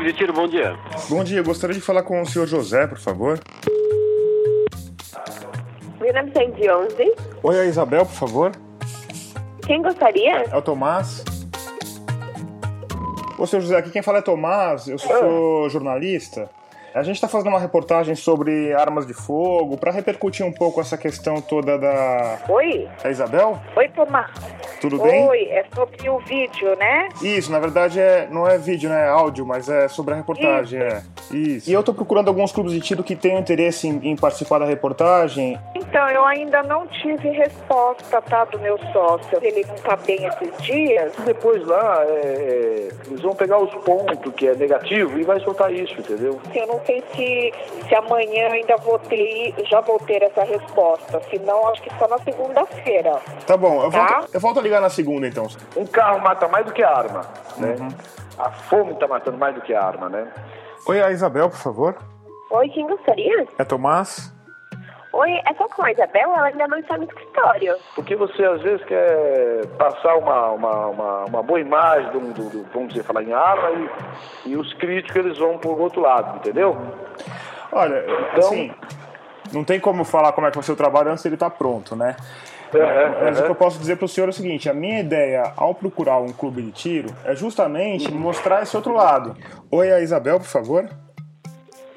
Clube de Tiro, bom dia. Bom dia, gostaria de falar com o senhor José, por favor. 1911. Oi, a Isabel, por favor. Quem gostaria? É o Tomás. Ô, senhor José, aqui quem fala é Tomás, eu sou jornalista. A gente está fazendo uma reportagem sobre armas de fogo para repercutir um pouco essa questão toda da. Oi? É Isabel? Oi, Tomás. Tudo bem? Oi, é sobre o vídeo, né? Isso, na verdade é, não é vídeo, né? É áudio, mas é sobre a reportagem, é. Isso. E eu tô procurando alguns clubes de tiro que tenham interesse em, em participar da reportagem. Então, eu ainda não tive resposta, tá, do meu sócio. Ele não tá bem esses dias. Depois lá, é, é, eles vão pegar os pontos que é negativo e vai soltar isso, entendeu? Eu não sei se, se amanhã ainda vou ter, já vou ter essa resposta. Se não, acho que só na segunda-feira. Tá bom, eu volto, Tá. eu volto a ligar na segunda então. Um carro mata mais do que a arma, né? A fome tá matando mais do que a arma, né? Oi, a Isabel, por favor. Oi, quem gostaria? É Tomás? Oi, é só com a Isabel? Ela ainda não está no escritório. Porque você às vezes quer passar uma, uma, uma, uma boa imagem, do, do, do- vamos dizer, falar em arma, e, e os críticos eles vão por outro lado, entendeu? Olha, Então- assim, não tem como falar como é que vai ser o trabalho antes ele tá pronto, né? É, Mas o que eu posso dizer para o senhor é o seguinte: a minha ideia ao procurar um clube de tiro é justamente mostrar esse outro lado. Oi, a Isabel, por favor.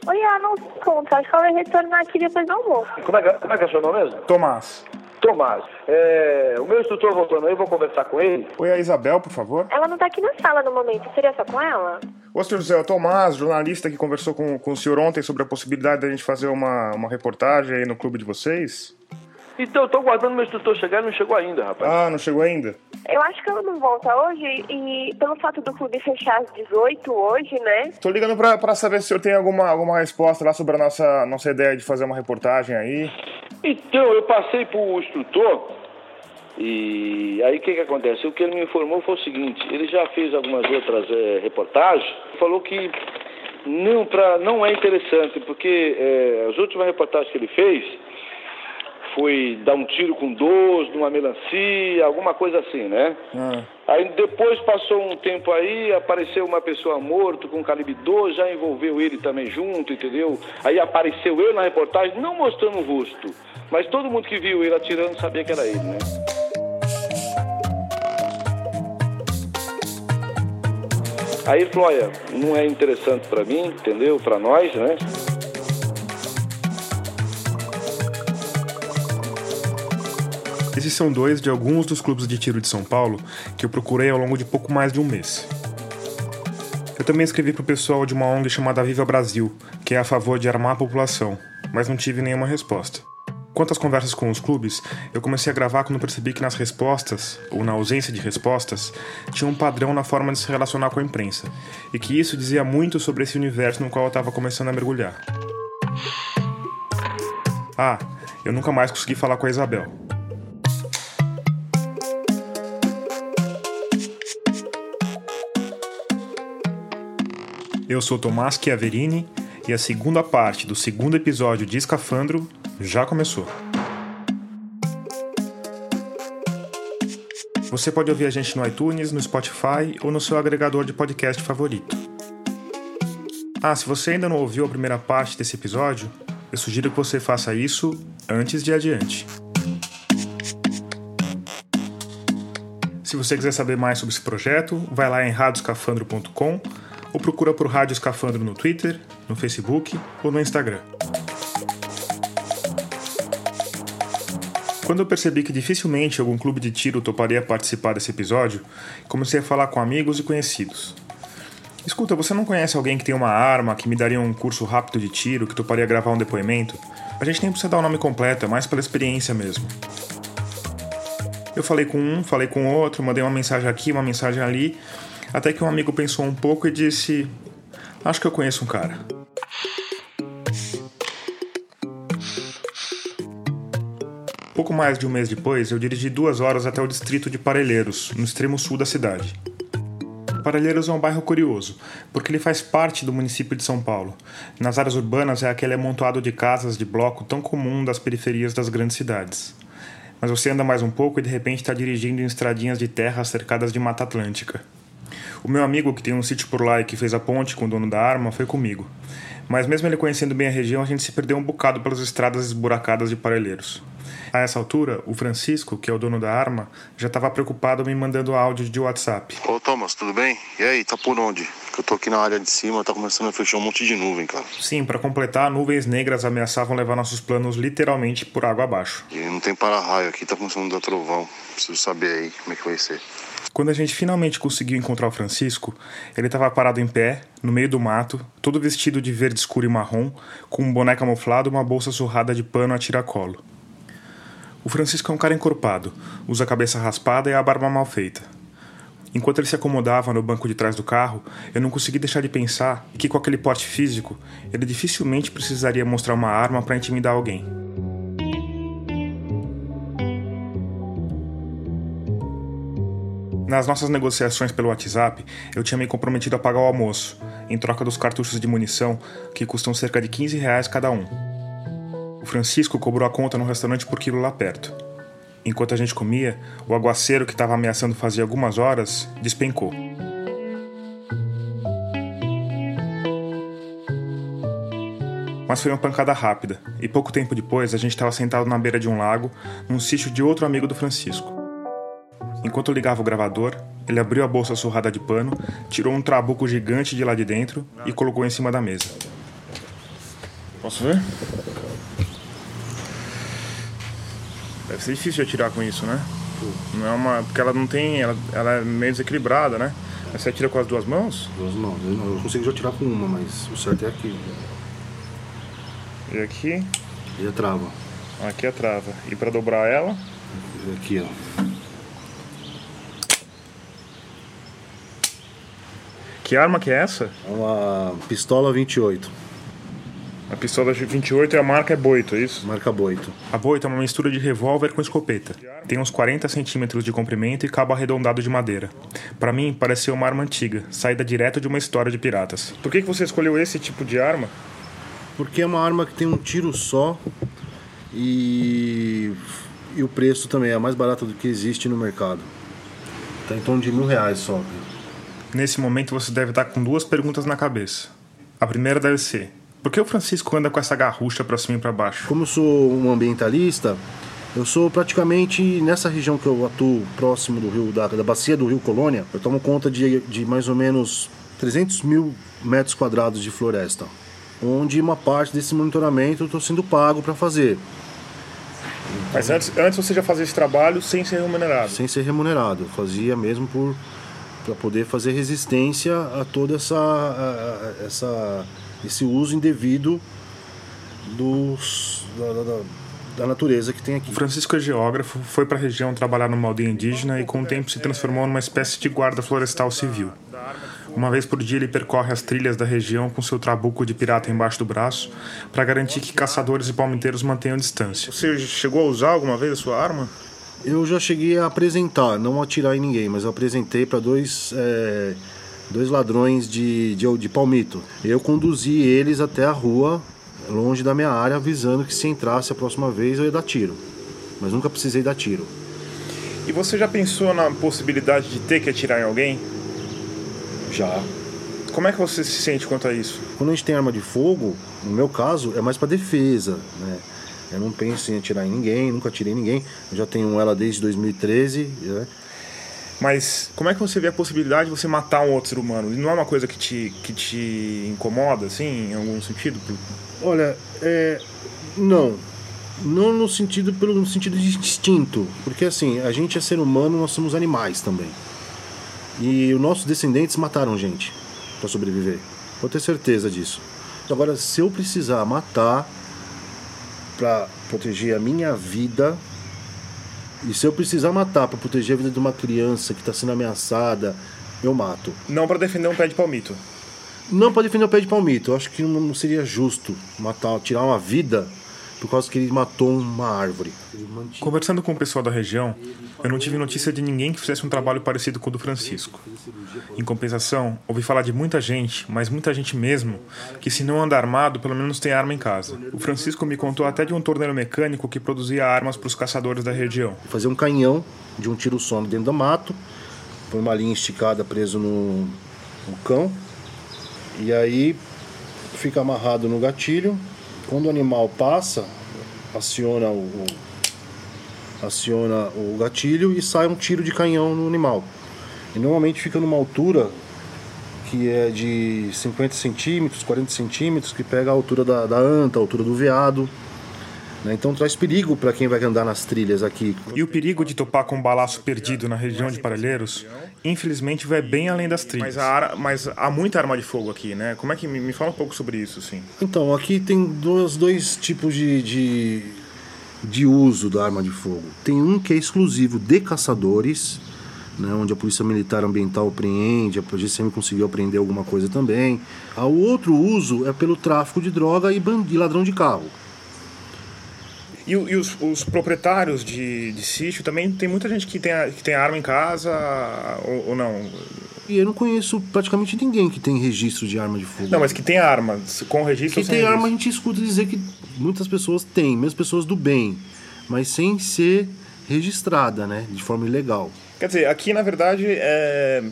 Oi, ela não se encontra. Acho que ela vai retornar aqui depois do almoço. Como é, que, como é que é seu nome mesmo? Tomás. Tomás. É, o meu instrutor voltando aí, eu vou conversar com ele. Oi, a Isabel, por favor. Ela não tá aqui na sala no momento. Seria só com ela? Ô, senhor José, é o Tomás, jornalista que conversou com, com o senhor ontem sobre a possibilidade da gente fazer uma, uma reportagem aí no clube de vocês. Então, eu tô aguardando meu instrutor chegar e não chegou ainda, rapaz. Ah, não chegou ainda? Eu acho que ela não volta hoje e pelo fato do clube fechar às 18 hoje, né? Tô ligando pra, pra saber se o senhor tem alguma, alguma resposta lá sobre a nossa, nossa ideia de fazer uma reportagem aí. Então, eu passei pro instrutor e aí o que que acontece? O que ele me informou foi o seguinte, ele já fez algumas outras eh, reportagens, falou que não, pra, não é interessante, porque eh, as últimas reportagens que ele fez foi dar um tiro com 12 numa melancia, alguma coisa assim, né? Ah. Aí depois passou um tempo aí, apareceu uma pessoa morta com calibre 12, já envolveu ele também junto, entendeu? Aí apareceu eu na reportagem, não mostrando o rosto, mas todo mundo que viu ele atirando sabia que era ele, né? Aí ele falou, olha, não é interessante pra mim, entendeu? Pra nós, né? Esses são dois de alguns dos clubes de tiro de São Paulo que eu procurei ao longo de pouco mais de um mês. Eu também escrevi pro pessoal de uma ONG chamada Viva Brasil, que é a favor de armar a população, mas não tive nenhuma resposta. Quanto às conversas com os clubes, eu comecei a gravar quando percebi que nas respostas, ou na ausência de respostas, tinha um padrão na forma de se relacionar com a imprensa, e que isso dizia muito sobre esse universo no qual eu estava começando a mergulhar. Ah, eu nunca mais consegui falar com a Isabel. Eu sou Tomás Chiaverini e a segunda parte do segundo episódio de Escafandro já começou. Você pode ouvir a gente no iTunes, no Spotify ou no seu agregador de podcast favorito. Ah, se você ainda não ouviu a primeira parte desse episódio, eu sugiro que você faça isso antes de adiante. Se você quiser saber mais sobre esse projeto, vai lá em radioscafandro.com ou procura por Rádio Escafandro no Twitter, no Facebook ou no Instagram. Quando eu percebi que dificilmente algum clube de tiro toparia participar desse episódio, comecei a falar com amigos e conhecidos. Escuta, você não conhece alguém que tem uma arma, que me daria um curso rápido de tiro, que toparia gravar um depoimento? A gente nem precisa dar o nome completo, é mais pela experiência mesmo. Eu falei com um, falei com outro, mandei uma mensagem aqui, uma mensagem ali, até que um amigo pensou um pouco e disse: Acho que eu conheço um cara. Pouco mais de um mês depois, eu dirigi duas horas até o distrito de Parelheiros, no extremo sul da cidade. Parelheiros é um bairro curioso, porque ele faz parte do município de São Paulo. Nas áreas urbanas é aquele amontoado de casas de bloco tão comum das periferias das grandes cidades. Mas você anda mais um pouco e de repente está dirigindo em estradinhas de terra cercadas de mata atlântica. O meu amigo, que tem um sítio por lá e que fez a ponte com o dono da arma, foi comigo. Mas mesmo ele conhecendo bem a região, a gente se perdeu um bocado pelas estradas esburacadas de Parelheiros. A essa altura, o Francisco, que é o dono da arma, já estava preocupado me mandando áudio de WhatsApp. Ô Thomas, tudo bem? E aí, tá por onde? Eu tô aqui na área de cima, tá começando a fechar um monte de nuvem, cara. Sim, para completar, nuvens negras ameaçavam levar nossos planos literalmente por água abaixo. E não tem para-raio aqui, tá começando a dar trovão. Preciso saber aí como é que vai ser. Quando a gente finalmente conseguiu encontrar o Francisco, ele estava parado em pé, no meio do mato, todo vestido de verde escuro e marrom, com um boné camuflado e uma bolsa surrada de pano a tiracolo. O Francisco é um cara encorpado, usa a cabeça raspada e a barba mal feita. Enquanto ele se acomodava no banco de trás do carro, eu não consegui deixar de pensar que, com aquele porte físico, ele dificilmente precisaria mostrar uma arma para intimidar alguém. Nas nossas negociações pelo WhatsApp, eu tinha me comprometido a pagar o almoço, em troca dos cartuchos de munição, que custam cerca de 15 reais cada um. O Francisco cobrou a conta no restaurante por quilo lá perto. Enquanto a gente comia, o aguaceiro que estava ameaçando fazer algumas horas despencou. Mas foi uma pancada rápida, e pouco tempo depois a gente estava sentado na beira de um lago, num sítio de outro amigo do Francisco. Enquanto eu ligava o gravador, ele abriu a bolsa surrada de pano, tirou um trabuco gigante de lá de dentro e colocou em cima da mesa. Posso ver? Deve ser difícil de atirar com isso, né? Não é uma. Porque ela não tem. Ela, ela é meio desequilibrada, né? Mas você atira com as duas mãos? Duas mãos. Eu, não, consigo já atirar com uma, mas o certo é aqui. E aqui? E a trava. Aqui a trava. E pra dobrar ela? Aqui, ó. Que arma que é essa? É uma pistola 28. A pistola de 28 e a marca é Boito, é isso? Marca Boito. A Boito é uma mistura de revólver com escopeta. Tem uns 40 centímetros de comprimento e cabo arredondado de madeira. Para mim, pareceu uma arma antiga, saída direto de uma história de piratas. Por que, que você escolheu esse tipo de arma? Porque é uma arma que tem um tiro só e, e o preço também é mais barato do que existe no mercado. Tá em torno de mil reais só. Nesse momento você deve estar com duas perguntas na cabeça. A primeira deve ser: por que o Francisco anda com essa garrucha para cima e para baixo? Como eu sou um ambientalista, eu sou praticamente nessa região que eu atuo, próximo do rio, da, da bacia do rio Colônia, eu tomo conta de, de mais ou menos 300 mil metros quadrados de floresta, onde uma parte desse monitoramento eu estou sendo pago para fazer. Mas antes, antes você já fazia esse trabalho sem ser remunerado? Sem ser remunerado, eu fazia mesmo por para poder fazer resistência a toda essa, a, a, essa esse uso indevido dos, da, da, da, natureza que tem aqui. Francisco é geógrafo, foi para a região trabalhar numa aldeia indígena e com o tempo se transformou numa espécie de guarda florestal civil. Uma vez por dia ele percorre as trilhas da região com seu trabuco de pirata embaixo do braço para garantir que caçadores e palmiteiros mantenham distância. Você chegou a usar alguma vez a sua arma? Eu já cheguei a apresentar, não atirar em ninguém, mas eu apresentei para dois, é, dois ladrões de, de, de palmito. Eu conduzi eles até a rua, longe da minha área, avisando que se entrasse a próxima vez eu ia dar tiro. Mas nunca precisei dar tiro. E você já pensou na possibilidade de ter que atirar em alguém? Já. Como é que você se sente quanto a isso? Quando a gente tem arma de fogo, no meu caso, é mais para defesa, né? Eu não penso em atirar em ninguém, nunca atirei em ninguém. Eu já tenho ela desde 2013. Né? Mas como é que você vê a possibilidade de você matar um outro ser humano? Não é uma coisa que te, que te incomoda, assim, em algum sentido? Olha, é, não. Não no sentido, pelo, no sentido de instinto. Porque assim, a gente é ser humano, nós somos animais também. E os nossos descendentes mataram gente para sobreviver. Pode ter certeza disso. Agora, se eu precisar matar para proteger a minha vida. E se eu precisar matar para proteger a vida de uma criança que está sendo ameaçada, eu mato. Não para defender um pé de palmito. Não para defender um pé de palmito. Eu acho que não seria justo matar, tirar uma vida por causa que ele matou uma árvore. Conversando com o pessoal da região, eu não tive notícia de ninguém que fizesse um trabalho parecido com o do Francisco. Em compensação, ouvi falar de muita gente, mas muita gente mesmo, que se não anda armado, pelo menos tem arma em casa. O Francisco me contou até de um torneiro mecânico que produzia armas para os caçadores da região. Fazer um canhão de um tiro só dentro do mato, põe uma linha esticada preso no, no cão. E aí fica amarrado no gatilho. Quando o animal passa, aciona o, o- aciona o gatilho e sai um tiro de canhão no animal. E normalmente fica numa altura que é de 50 centímetros, 40 centímetros, que pega a altura da, da anta, a altura do veado. Né? Então traz perigo para quem vai andar nas trilhas aqui. E o perigo de topar com um balaço perdido na região de Parelheiros, infelizmente, vai bem além das trilhas. Mas, a ara- mas há muita arma de fogo aqui, né? Como é que me, fala um pouco sobre isso, assim? Então, aqui tem dois, dois tipos de, de, de uso da arma de fogo. Tem um que é exclusivo de caçadores, né, onde a Polícia Militar Ambiental apreende, a GCM conseguiu apreender alguma coisa também. O outro uso é pelo tráfico de droga e, e ladrão de carro. E, e os, os proprietários de, de sítio também tem muita gente que tem, a- que tem arma em casa ou, ou não? E eu não conheço praticamente ninguém que tem registro de arma de fogo. Não, mas que tem arma, com registro que tem arma a registro? gente escuta dizer que muitas pessoas têm, mesmo pessoas do bem, mas sem ser registrada, né, de forma ilegal. Quer dizer, aqui na verdade é,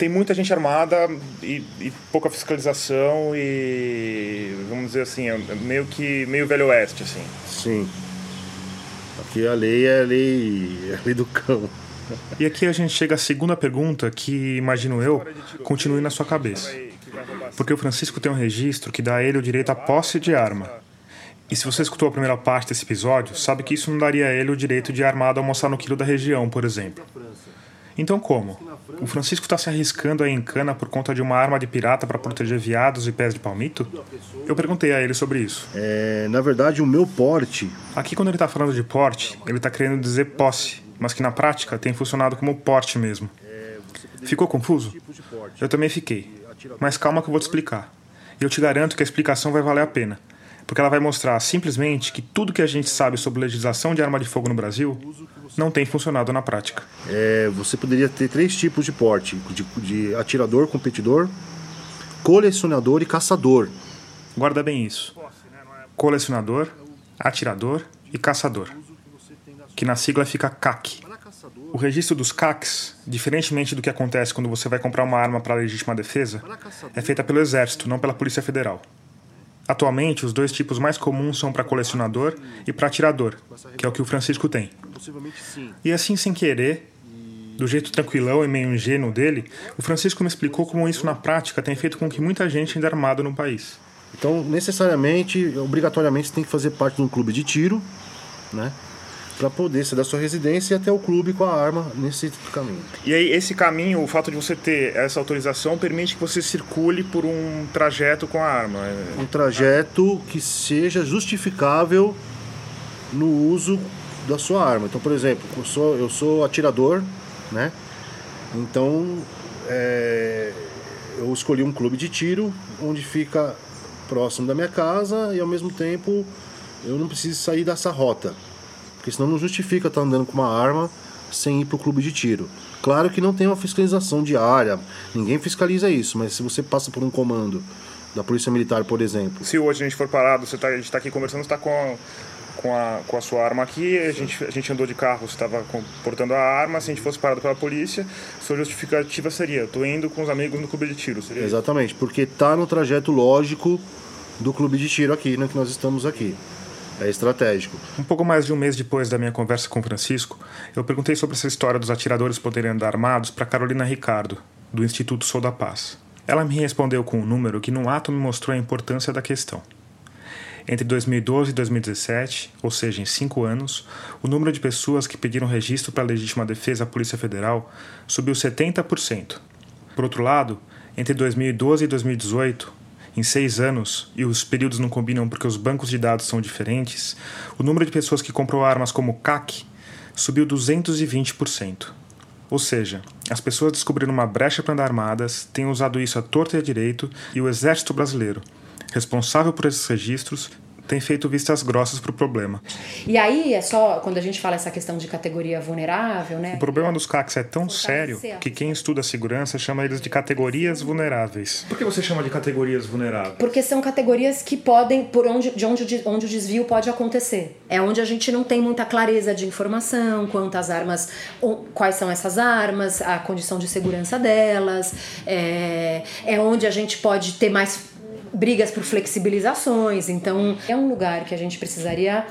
tem muita gente armada e, e pouca fiscalização e vamos dizer assim, é meio que meio velho oeste assim. Sim. Aqui a lei é a lei, é a lei do cão. E aqui a gente chega à segunda pergunta que, imagino eu, continue na sua cabeça. Porque o Francisco tem um registro que dá a ele o direito à posse de arma. E se você escutou a primeira parte desse episódio, sabe que isso não daria a ele o direito de armado almoçar no quilo da região, por exemplo. Então como? O Francisco está se arriscando aí em cana por conta de uma arma de pirata para proteger viados e pés de palmito? Eu perguntei a ele sobre isso. É, na verdade, o meu porte, Aqui, quando ele está falando de porte, ele está querendo dizer posse, mas que na prática tem funcionado como porte mesmo. Ficou confuso? Eu também fiquei. Mas calma que eu vou te explicar. E eu te garanto que a explicação vai valer a pena. Porque ela vai mostrar simplesmente que tudo que a gente sabe sobre legislação de arma de fogo no Brasil não tem funcionado na prática. é, você poderia ter três tipos de porte: de, de atirador, competidor, colecionador e caçador. Guarda bem isso. Colecionador, atirador e caçador. Que na sigla fica CAC. O registro dos CACs, diferentemente do que acontece quando você vai comprar uma arma para legítima defesa, é feita pelo Exército, não pela Polícia Federal. Atualmente, os dois tipos mais comuns são para colecionador e para atirador, que é o que o Francisco tem. E assim, sem querer, do jeito tranquilão e meio ingênuo dele, o Francisco me explicou como isso na prática tem feito com que muita gente ande armado no país. Então, necessariamente, obrigatoriamente, você tem que fazer parte de um clube de tiro, né? Para poder ser da sua residência e até o clube com a arma nesse caminho. E aí esse caminho, o fato de você ter essa autorização permite que você circule por um trajeto com a arma. É- um trajeto que seja justificável no uso da sua arma. Então, por exemplo, eu sou, eu sou atirador, né? Então, é, eu escolhi um clube de tiro onde fica próximo da minha casa e ao mesmo tempo eu não preciso sair dessa rota. Porque senão não justifica estar andando com uma arma sem ir para o clube de tiro. Claro que não tem uma fiscalização diária, ninguém fiscaliza isso, mas se você passa por um comando da Polícia Militar, por exemplo, Se hoje a gente for parado, você tá, a gente está aqui conversando, você está com, a- com, a, com a sua arma aqui, a gente, a gente andou de carro, você estava portando a arma, se a gente fosse parado pela polícia, sua justificativa seria, estou indo com os amigos no clube de tiro. Seria? Exatamente, porque tá no trajeto lógico do clube de tiro aqui, né, que nós estamos aqui. É estratégico. Um pouco mais de um mês depois da minha conversa com o Francisco, eu perguntei sobre essa história dos atiradores poderem andar armados para Carolina Ricardo, do Instituto Sou da Paz. Ela me respondeu com um número que, num ato, me mostrou a importância da questão. Entre 2012 e 2017, ou seja, em cinco anos, o número de pessoas que pediram registro para legítima defesa à Polícia Federal subiu 70%. Por outro lado, entre 2012 e 2018, em seis anos, e os períodos não combinam porque os bancos de dados são diferentes, o número de pessoas que comprou armas como CAC subiu 220%. Ou seja, as pessoas descobriram uma brecha para andar armadas, têm usado isso à torta e à direito, e o Exército Brasileiro, responsável por esses registros, tem feito vistas grossas para o problema. E aí é só, quando a gente fala essa questão de categoria vulnerável, né? O problema dos CACs é tão sério que quem estuda segurança chama eles de categorias vulneráveis. Por que você chama de categorias vulneráveis? Porque são categorias que podem, por onde, de onde, onde o desvio pode acontecer. É onde a gente não tem muita clareza de informação quanto às armas, quais são essas armas, a condição de segurança delas, é, é onde a gente pode ter mais brigas por flexibilizações. Então, é um lugar que a gente precisaria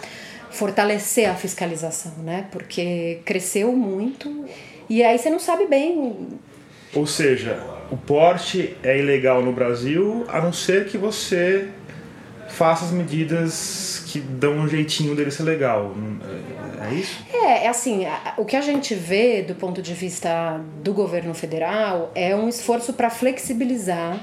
fortalecer a fiscalização, né? Porque cresceu muito e aí você não sabe bem. Ou seja, o porte é ilegal no Brasil, a não ser que você faça as medidas que dão um jeitinho dele ser legal. É isso? É, é assim, o que a gente vê do ponto de vista do governo federal é um esforço para flexibilizar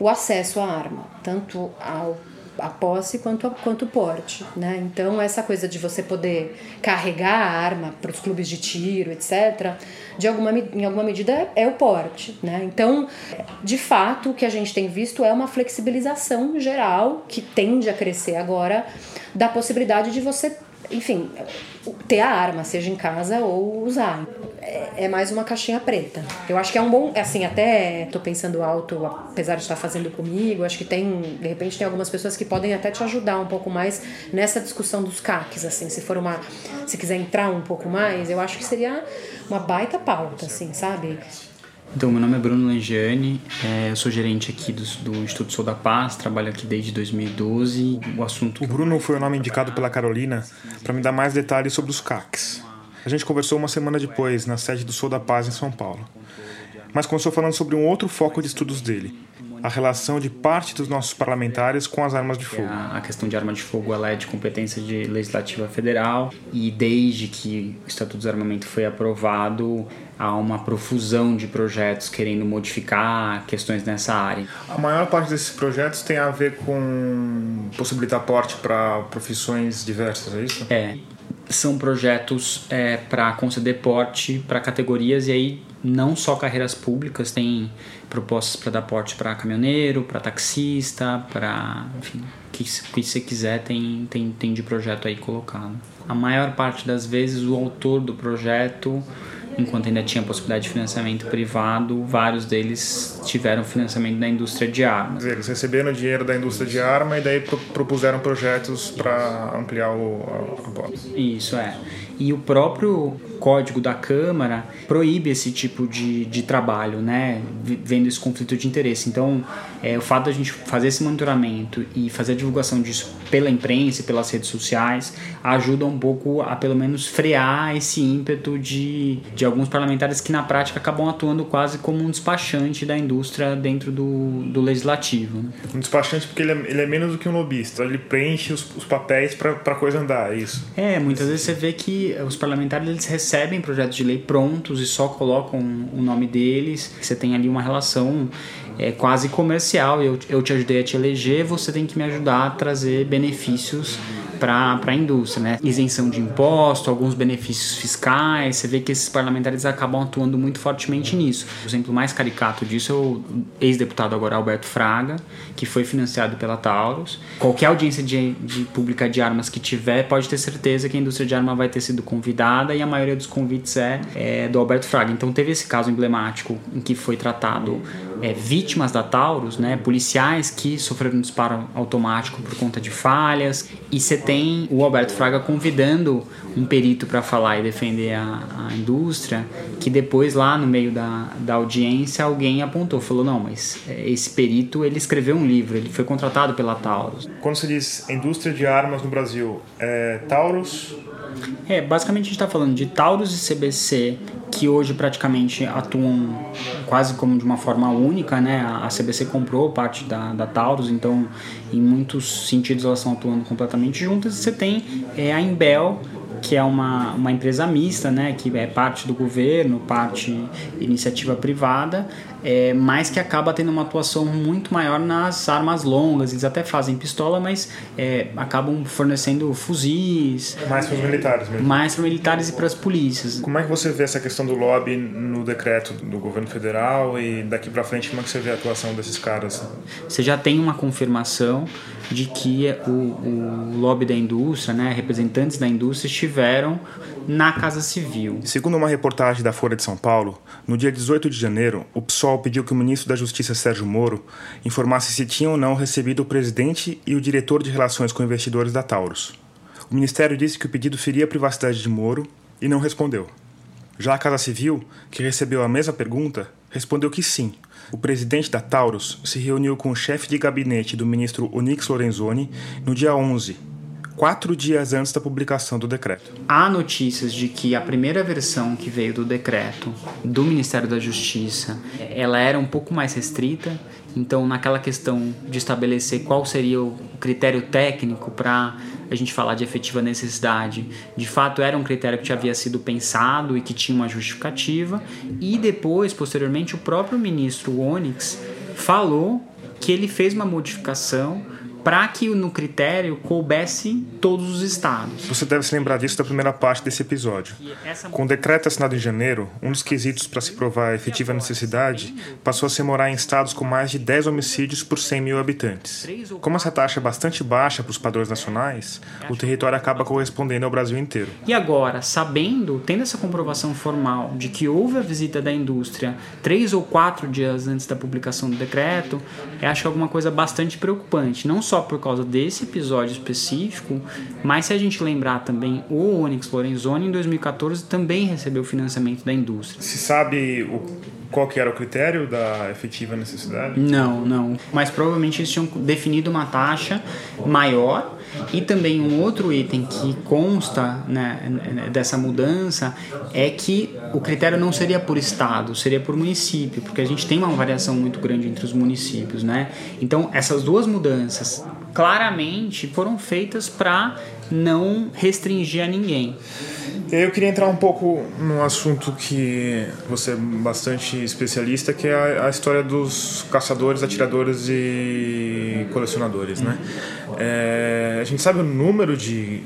o acesso à arma, tanto ao a posse quanto a, quanto o porte, né? Então essa coisa de você poder carregar a arma para os clubes de tiro, etc, de alguma em alguma medida é o porte, né? Então, de fato, o que a gente tem visto é uma flexibilização geral que tende a crescer agora da possibilidade de você enfim, ter a arma, seja em casa ou usar. É, é, mais uma caixinha preta. Eu acho que é um bom. Assim, até tô pensando alto, apesar de estar fazendo comigo, acho que tem. De repente, tem algumas pessoas que podem até te ajudar um pouco mais nessa discussão dos CACs, assim. Se for uma. Se quiser entrar um pouco mais, eu acho que seria uma baita pauta, assim, sabe? Então, meu nome é Bruno Langiani, é, eu sou gerente aqui do, do Instituto Sou da Paz, trabalho aqui desde 2012. O assunto. O Bruno foi o nome indicado pela Carolina para me dar mais detalhes sobre os CACs. A gente conversou uma semana depois, na sede do Sou da Paz em São Paulo. Mas começou falando sobre um outro foco de estudos dele, a relação de parte dos nossos parlamentares com as armas de fogo. A questão de arma de fogo ela é de competência de legislativa federal e desde que o Estatuto do Desarmamento foi aprovado, há uma profusão de projetos querendo modificar questões nessa área. A maior parte desses projetos tem a ver com possibilitar porte para profissões diversas, é isso? É. São projetos é, para conceder porte para categorias e aí não só carreiras públicas, tem propostas para dar porte para caminhoneiro, para taxista, para enfim, o que, que você quiser tem, tem, tem de projeto aí colocado. A maior parte das vezes o autor do projeto enquanto ainda tinha possibilidade de financiamento privado, vários deles tiveram financiamento da indústria de armas. Eles receberam dinheiro da indústria de arma e daí propuseram projetos para ampliar o, a, a Isso é. E o próprio código da Câmara proíbe esse tipo de, de trabalho, né? Vendo esse conflito de interesse. Então, é, o fato da gente fazer esse monitoramento e fazer a divulgação disso pela imprensa e pelas redes sociais ajuda um pouco a pelo menos frear esse ímpeto de, de alguns parlamentares que na prática acabam atuando quase como um despachante da indústria dentro do, do legislativo. Né? Um despachante porque ele é, ele é menos do que um lobista, ele preenche os, os papéis para a coisa andar, é isso? É, muitas vezes você vê que os parlamentares eles recebem projetos de lei prontos e só colocam o nome deles, você tem ali uma relação é quase comercial. Eu, eu te ajudei a te eleger, você tem que me ajudar a trazer benefícios para a indústria, né? Isenção de imposto, alguns benefícios fiscais. Você vê que esses parlamentares acabam atuando muito fortemente nisso. O exemplo mais caricato disso é o ex-deputado agora Alberto Fraga, que foi financiado pela Taurus. Qualquer audiência de, de pública de armas que tiver, pode ter certeza que a indústria de arma vai ter sido convidada e a maioria dos convites é, é do Alberto Fraga. Então teve esse caso emblemático em que foi tratado é, vítimas da Taurus, né, policiais que sofreram um disparo automático por conta de falhas, e você tem o Alberto Fraga convidando um perito para falar e defender a, a, indústria, que depois lá no meio da, da audiência alguém apontou, falou, não, mas é, esse perito ele escreveu um livro, ele foi contratado pela Taurus. Quando se diz indústria de armas no Brasil, é Taurus, é, basicamente a gente está falando de Taurus e CBC que hoje praticamente atuam quase como de uma forma única, né? A CBC comprou parte da, da Taurus, então em muitos sentidos elas estão atuando completamente juntas. E você tem é, a Imbel, que é uma, uma empresa mista, né, que é parte do governo, parte iniciativa privada, é, mas que acaba tendo uma atuação muito maior nas armas longas. Eles até fazem pistola, mas é, acabam fornecendo fuzis. Mais para os militares mesmo. Mais para militares e para as polícias. Como é que você vê essa questão do lobby no decreto do governo federal e daqui para frente como é que você vê a atuação desses caras? Você já tem uma confirmação de que o, o lobby da indústria, né, representantes da indústria estiveram na Casa Civil. Segundo uma reportagem da Folha de São Paulo, no dia 18 de janeiro, o PSOL pediu que o ministro da Justiça Sérgio Moro informasse se tinha ou não recebido o presidente e o diretor de relações com investidores da Taurus. O ministério disse que o pedido feria a privacidade de Moro e não respondeu. Já a Casa Civil, que recebeu a mesma pergunta, respondeu que sim. O presidente da Taurus se reuniu com o chefe de gabinete do ministro Onyx Lorenzoni no dia 11, quatro dias antes da publicação do decreto. Há notícias de que a primeira versão que veio do decreto do Ministério da Justiça, ela era um pouco mais restrita, então naquela questão de estabelecer qual seria o critério técnico para a gente falar de efetiva necessidade, de fato era um critério que já havia sido pensado e que tinha uma justificativa, e depois, posteriormente, o próprio ministro Onyx falou que ele fez uma modificação para que no critério coubesse todos os estados. Você deve se lembrar disso da primeira parte desse episódio. Com o decreto assinado em janeiro, um dos quesitos para se provar a efetiva necessidade passou a ser morar em estados com mais de 10 homicídios por 100 mil habitantes. Como essa taxa é bastante baixa para os padrões nacionais, o território acaba correspondendo ao Brasil inteiro. E agora, sabendo, tendo essa comprovação formal de que houve a visita da indústria três ou quatro dias antes da publicação do decreto, eu acho alguma coisa bastante preocupante. Não só por causa desse episódio específico, mas se a gente lembrar também, o Onyx Lorenzoni em 2014 também recebeu financiamento da indústria. Se sabe o, qual que era o critério da efetiva necessidade? Não, não. Mas provavelmente eles tinham definido uma taxa maior e também um outro item que consta né, dessa mudança é que o critério não seria por estado, seria por município, porque a gente tem uma variação muito grande entre os municípios, né? Então essas duas mudanças claramente foram feitas para não restringir a ninguém. Eu queria entrar um pouco num assunto que você é bastante especialista, que é a, a história dos caçadores, atiradores e colecionadores, né? É, a gente sabe o número de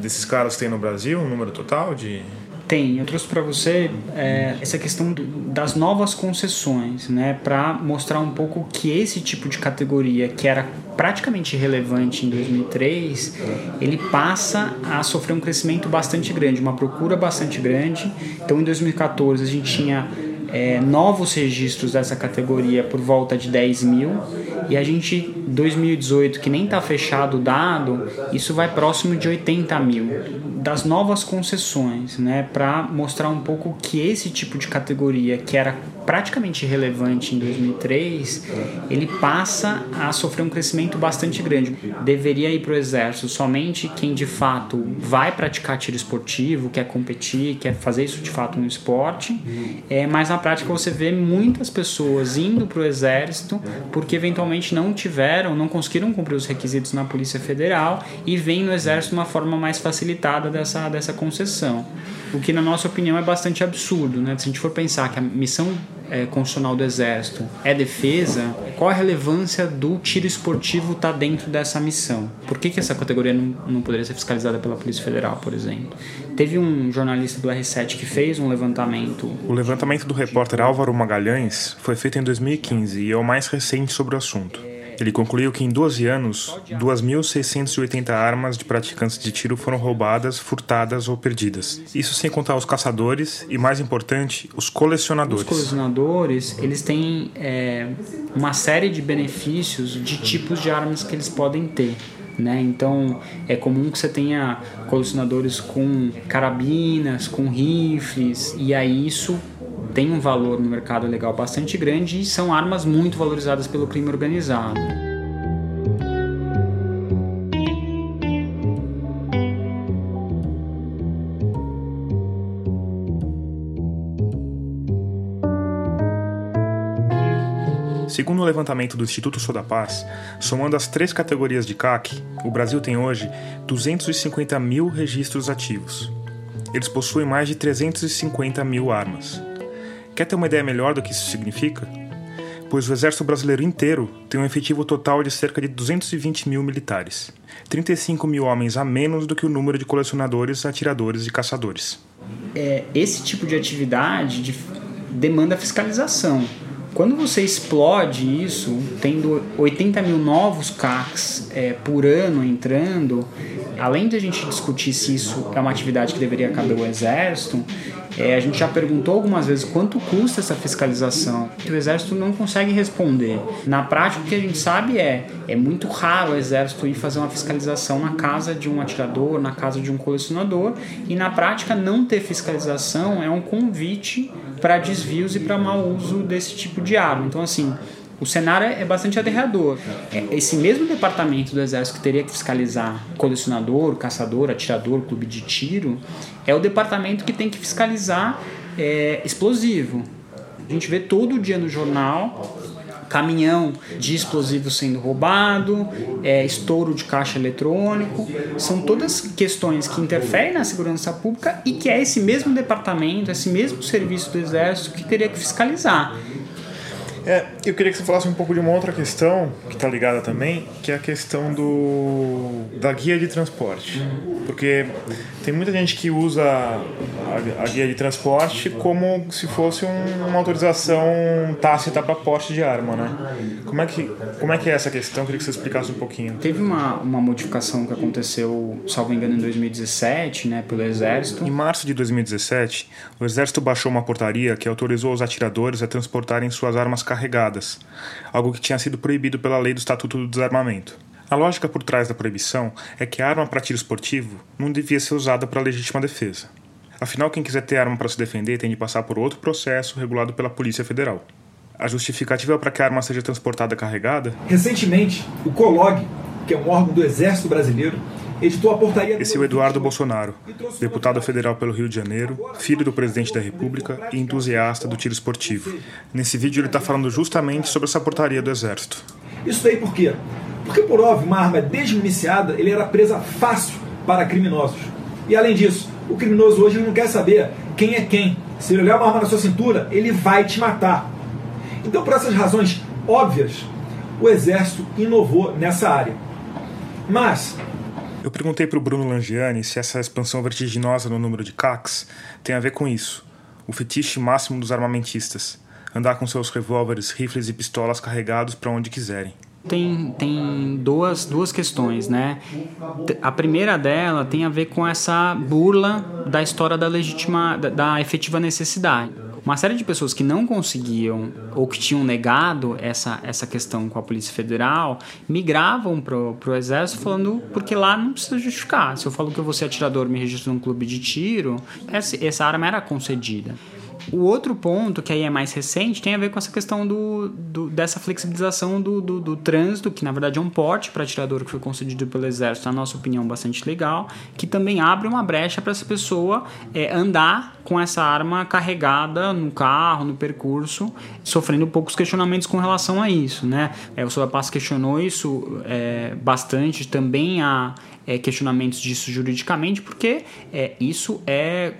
desses caras que tem no Brasil, o número total de tem, eu trouxe para você é, essa questão das novas concessões, né, para mostrar um pouco que esse tipo de categoria que era praticamente irrelevante em 2003, ele passa a sofrer um crescimento bastante grande, uma procura bastante grande. Então, em 2014 a gente tinha é, novos registros dessa categoria por volta de 10 mil. E a gente 2018 que nem está fechado o dado isso vai próximo de 80 mil. Das novas concessões né para mostrar um pouco que esse tipo de categoria que era praticamente irrelevante em 2003 ele passa a sofrer um crescimento bastante grande. Deveria ir para o exército somente quem de fato vai praticar tiro esportivo quer competir quer fazer isso de fato um esporte. É mas na prática você vê muitas pessoas indo para o exército porque eventualmente não tiveram, não conseguiram cumprir os requisitos na Polícia Federal e vêm no exército uma forma mais facilitada dessa, dessa concessão. O que, na nossa opinião, é bastante absurdo. Né? Se a gente for pensar que a missão é, constitucional do Exército é defesa, qual a relevância do tiro esportivo estar tá dentro dessa missão? Por que, que essa categoria não, não poderia ser fiscalizada pela Polícia Federal, por exemplo? Teve um jornalista do R7 que fez um levantamento. O levantamento do repórter Álvaro Magalhães foi feito em 2015 e é o mais recente sobre o assunto. Ele concluiu que em 12 anos, 2.680 armas de praticantes de tiro foram roubadas, furtadas ou perdidas. Isso sem contar os caçadores e, mais importante, os colecionadores. Os colecionadores, eles têm é, uma série de benefícios de tipos de armas que eles podem ter. Né? Então é comum que você tenha colecionadores com carabinas, com rifles, e aí isso tem um valor no mercado legal bastante grande e são armas muito valorizadas pelo crime organizado. Segundo o levantamento do Instituto Sou da Paz, somando as três categorias de CAC, o Brasil tem hoje 250 mil registros ativos. Eles possuem mais de 350 mil armas. Quer ter uma ideia melhor do que isso significa? Pois o exército brasileiro inteiro tem um efetivo total de cerca de 220 mil militares, 35 mil homens a menos do que o número de colecionadores, atiradores e caçadores. É, esse tipo de atividade de, demanda fiscalização. Quando você explode isso, tendo 80 mil novos CACs é, por ano entrando, além de a gente discutir se isso é uma atividade que deveria caber ao Exército, é, a gente já perguntou algumas vezes quanto custa essa fiscalização. O Exército não consegue responder. Na prática, o que a gente sabe é é muito raro o Exército ir fazer uma fiscalização na casa de um atirador, na casa de um colecionador, e na prática, não ter fiscalização é um convite para desvios e para mau uso desse tipo de arma. Então, assim, o cenário é bastante aterrador. É, esse mesmo departamento do Exército que teria que fiscalizar colecionador, caçador, atirador, clube de tiro, é o departamento que tem que fiscalizar é, explosivo. A gente vê todo dia no jornal caminhão de explosivo sendo roubado, é, estouro de caixa eletrônico. São todas questões que interferem na segurança pública e que é esse mesmo departamento, esse mesmo serviço do Exército que teria que fiscalizar. É, eu queria que você falasse um pouco de uma outra questão que está ligada também, que é a questão do da guia de transporte, porque tem muita gente que usa a, a guia de transporte como se fosse um, uma autorização tácita para porte de arma, né? Como é que como é que é essa questão? Eu queria que você explicasse um pouquinho. Teve uma, uma modificação que aconteceu, salvo engano, em 2017, né, pelo Exército. Em março de 2017, o Exército baixou uma portaria que autorizou os atiradores a transportarem suas armas carregadas, algo que tinha sido proibido pela lei do Estatuto do Desarmamento. A lógica por trás da proibição é que a arma para tiro esportivo não devia ser usada para legítima defesa. Afinal, quem quiser ter arma para se defender tem de passar por outro processo regulado pela Polícia Federal. A justificativa para que a arma seja transportada carregada? Recentemente, o COLOG, que é um órgão do Exército Brasileiro, editou a portaria. Esse é o Eduardo Bolsonaro, deputado federal pelo Rio de Janeiro, filho do presidente da República e entusiasta do tiro esportivo. Nesse vídeo ele está falando justamente sobre essa portaria do Exército. Isso daí por quê? Porque, por óbvio, uma arma desmuniciada ele era presa fácil para criminosos. E além disso, o criminoso hoje não quer saber quem é quem. Se ele olhar uma arma na sua cintura, ele vai te matar. Então, por essas razões óbvias, o Exército inovou nessa área. Mas eu perguntei para o Bruno Langiani se essa expansão vertiginosa no número de CACs tem a ver com isso, o fetiche máximo dos armamentistas, andar com seus revólveres, rifles e pistolas carregados para onde quiserem. Tem, tem duas, duas questões, né? A primeira dela tem a ver com essa burla da história da legítima, da, da efetiva necessidade uma série de pessoas que não conseguiam ou que tinham negado essa, essa questão com a Polícia Federal migravam pro, pro Exército falando porque lá não precisa justificar. Se eu falo que eu vou ser atirador me registro num clube de tiro, essa, essa arma era concedida. O outro ponto, que aí é mais recente, tem a ver com essa questão do, do dessa flexibilização do, do, do, trânsito, que na verdade é um porte para atirador que foi concedido pelo Exército, na nossa opinião, bastante legal, que também abre uma brecha para essa pessoa é, andar com essa arma carregada no carro, no percurso, sofrendo poucos questionamentos com relação a isso. Né? É, o Sobapaz questionou isso é, bastante, também há é, questionamentos disso juridicamente, porque é, isso é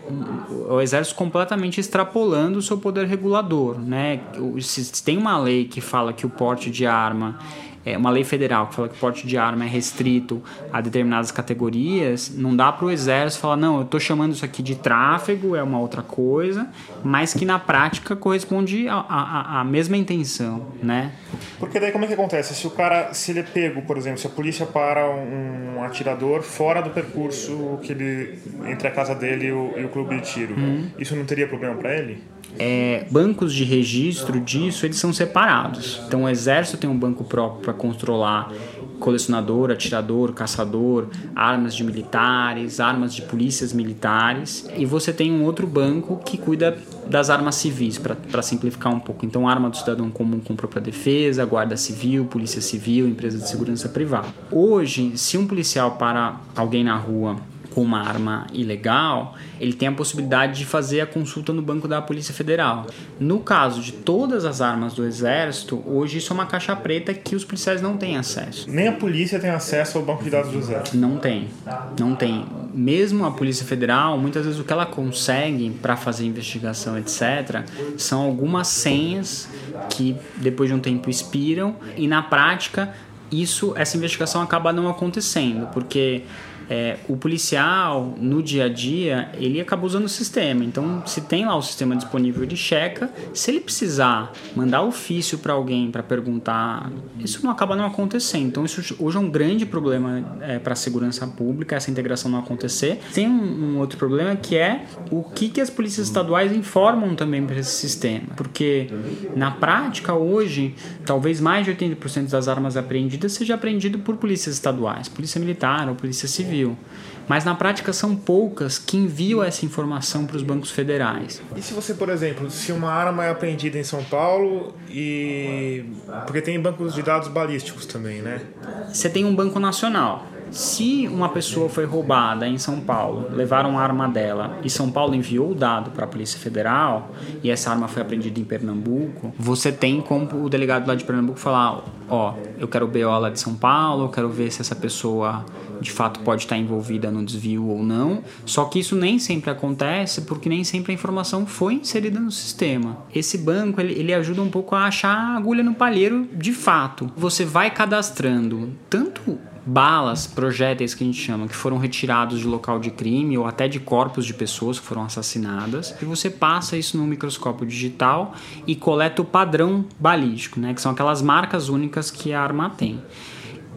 o exército completamente extrapolando o seu poder regulador. Né? Se tem uma lei que fala que o porte de arma é, uma lei federal que fala que porte de arma é restrito a determinadas categorias, não dá para o exército falar, não, eu estou chamando isso aqui de tráfego, é uma outra coisa, mas que na prática corresponde à mesma intenção, né? Porque daí como é que acontece? Se o cara, se ele é pego, por exemplo, se a polícia para um atirador fora do percurso que ele entre a casa dele e o, e o clube de tiro, uhum. isso não teria problema para ele? é, bancos de registro disso eles são separados. Então o exército tem um banco próprio para controlar colecionador, atirador, caçador, armas de militares, armas de polícias militares, e você tem um outro banco que cuida das armas civis, para simplificar um pouco. Então, arma do cidadão comum com própria defesa, guarda civil, polícia civil, empresa de segurança privada. Hoje, se um policial para alguém na rua com uma arma ilegal, ele tem a possibilidade de fazer a consulta no banco da Polícia Federal. No caso de todas as armas do Exército, hoje isso é uma caixa preta que os policiais não têm acesso. Nem a polícia tem acesso ao banco de dados do Exército. Não tem, não tem. Mesmo a Polícia Federal, muitas vezes o que ela consegue para fazer investigação, etc., são algumas senhas que depois de um tempo expiram e na prática isso essa investigação acaba não acontecendo porque é, o policial no dia a dia ele acaba usando o sistema. Então, se tem lá o sistema disponível, ele checa. Se ele precisar mandar ofício para alguém para perguntar, isso não acaba não acontecendo. Então, isso hoje é um grande problema é, para a segurança pública, essa integração não acontecer. Tem um, um, outro problema que é o que, que as polícias estaduais informam também para esse sistema. Porque na prática, hoje, talvez mais de 80% das armas apreendidas seja apreendido por polícias estaduais, polícia militar ou polícia civil civil. Mas na prática são poucas que enviam essa informação para os bancos federais. E se você, por exemplo, se uma arma é apreendida em São Paulo e. Porque tem bancos de dados balísticos também, né? Você tem um banco nacional. Se uma pessoa foi roubada em São Paulo, levaram a arma dela e São Paulo enviou o dado para a Polícia Federal e essa arma foi apreendida em Pernambuco, você tem como o delegado lá de Pernambuco falar: Ó, eu quero o BO lá de São Paulo, eu quero ver se essa pessoa de fato pode estar envolvida no desvio ou não. Só que isso nem sempre acontece porque nem sempre a informação foi inserida no sistema. Esse banco ele, ele ajuda um pouco a achar a agulha no palheiro de fato. Você vai cadastrando tanto balas, projéteis que a gente chama, que foram retirados de local de crime ou até de corpos de pessoas que foram assassinadas, e você passa isso no microscópio digital e coleta o padrão balístico, né, que são aquelas marcas únicas que a arma tem.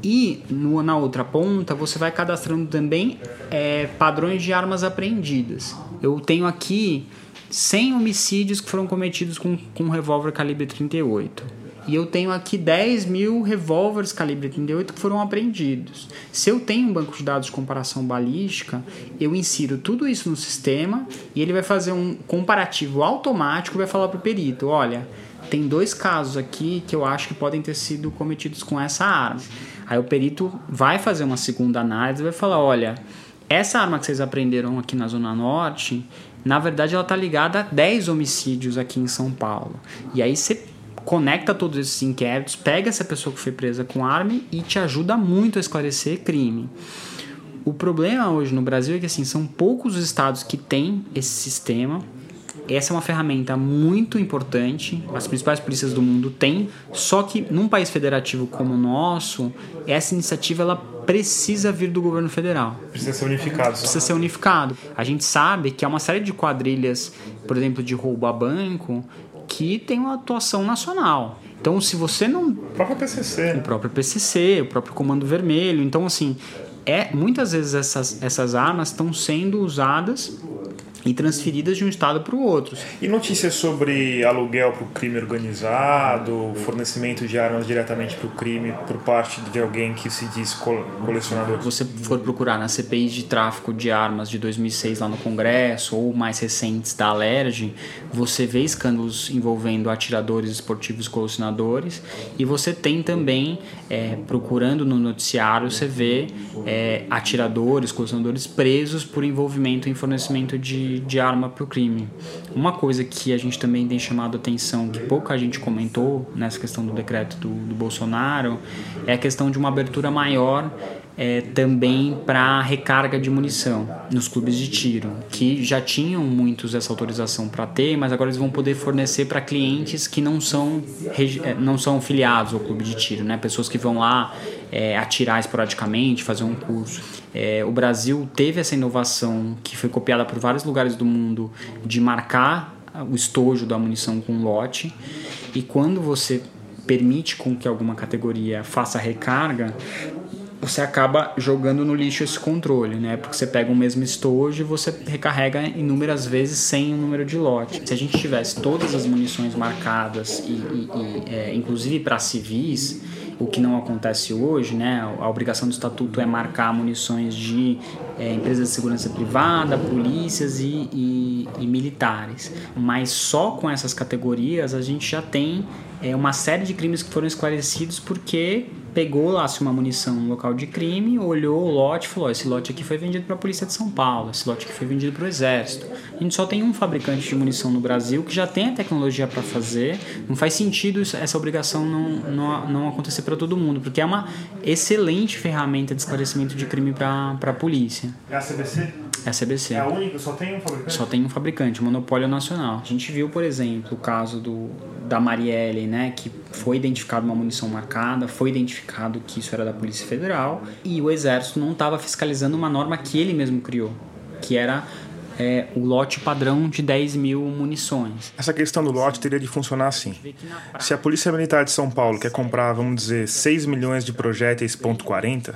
E no, na outra ponta você vai cadastrando também é, padrões de armas apreendidas. Eu tenho aqui 100 homicídios que foram cometidos com, com um revólver calibre 38 e eu tenho aqui 10 mil revólveres calibre 38 que foram apreendidos. Se eu tenho um banco de dados de comparação balística, eu insiro tudo isso no sistema e ele vai fazer um comparativo automático e vai falar para o perito: olha, tem dois casos aqui que eu acho que podem ter sido cometidos com essa arma. Aí o perito vai fazer uma segunda análise e vai falar: olha, essa arma que vocês aprenderam aqui na Zona Norte, na verdade ela está ligada a 10 homicídios aqui em São Paulo. E aí você conecta todos esses inquéritos, pega essa pessoa que foi presa com arma e te ajuda muito a esclarecer crime. O problema hoje no Brasil é que assim, são poucos os estados que têm esse sistema. Essa é uma ferramenta muito importante, as principais polícias do mundo têm, só que num país federativo como o nosso, essa iniciativa ela precisa vir do governo federal. Precisa ser unificado. Precisa ser unificado. A gente sabe que há uma série de quadrilhas, por exemplo, de roubo a banco, que tem uma atuação nacional. Então, se você não. O próprio PCC. O próprio PCC, o próprio Comando Vermelho. Então, assim, é muitas vezes essas, essas armas estão sendo usadas e transferidas de um estado para o outro. E notícias sobre aluguel para o crime organizado, fornecimento de armas diretamente para o crime por parte de alguém que se diz colecionador? Se você for procurar nas CPIs de tráfico de armas de 2006 lá no Congresso ou mais recentes da Alerj, você vê escândalos envolvendo atiradores esportivos colecionadores e você tem também, é, procurando no noticiário, você vê é, atiradores, colecionadores presos por envolvimento em fornecimento de de, arma para o crime. Uma coisa que a gente também tem chamado atenção, que pouca gente comentou nessa questão do decreto do, do Bolsonaro, é a questão de uma abertura maior é, também para recarga de munição nos clubes de tiro, que já tinham muitos essa autorização para ter, mas agora eles vão poder fornecer para clientes que não são, é, não são filiados ao clube de tiro, né? pessoas que vão lá é, atirar esporadicamente, fazer um curso. É, o Brasil teve essa inovação que foi copiada por vários lugares do mundo de marcar o estojo da munição com lote, e quando você permite com que alguma categoria faça recarga, você acaba jogando no lixo esse controle, né? Porque você pega o mesmo estojo e você recarrega inúmeras vezes sem o número de lote. Se a gente tivesse todas as munições marcadas e, e, e é, inclusive para civis, o que não acontece hoje, né? A obrigação do estatuto é marcar munições de é, empresas de segurança privada, polícias e, e, e, militares. Mas só com essas categorias a gente já tem é, uma série de crimes que foram esclarecidos porque pegou lá se uma munição no local de crime, olhou o lote e falou: esse lote aqui foi vendido para a Polícia de São Paulo, esse lote aqui foi vendido para o Exército. A gente só tem um fabricante de munição no Brasil que já tem a tecnologia para fazer. Não faz sentido essa obrigação não, não, não acontecer para todo mundo, porque é uma excelente ferramenta de esclarecimento de crime para a polícia. É a CBC? É a CBC. É a única? Só tem um fabricante? Só tem um fabricante, monopólio nacional. A gente viu, por exemplo, o caso do, da Marielle, né, que foi identificado uma munição marcada, foi identificado que isso era da Polícia Federal e o Exército não estava fiscalizando uma norma que ele mesmo criou, que era é, o lote padrão de 10 mil munições. Essa questão do lote teria de funcionar assim. Se a Polícia Militar de São Paulo quer comprar, vamos dizer, 6 milhões de projéteis ponto .40,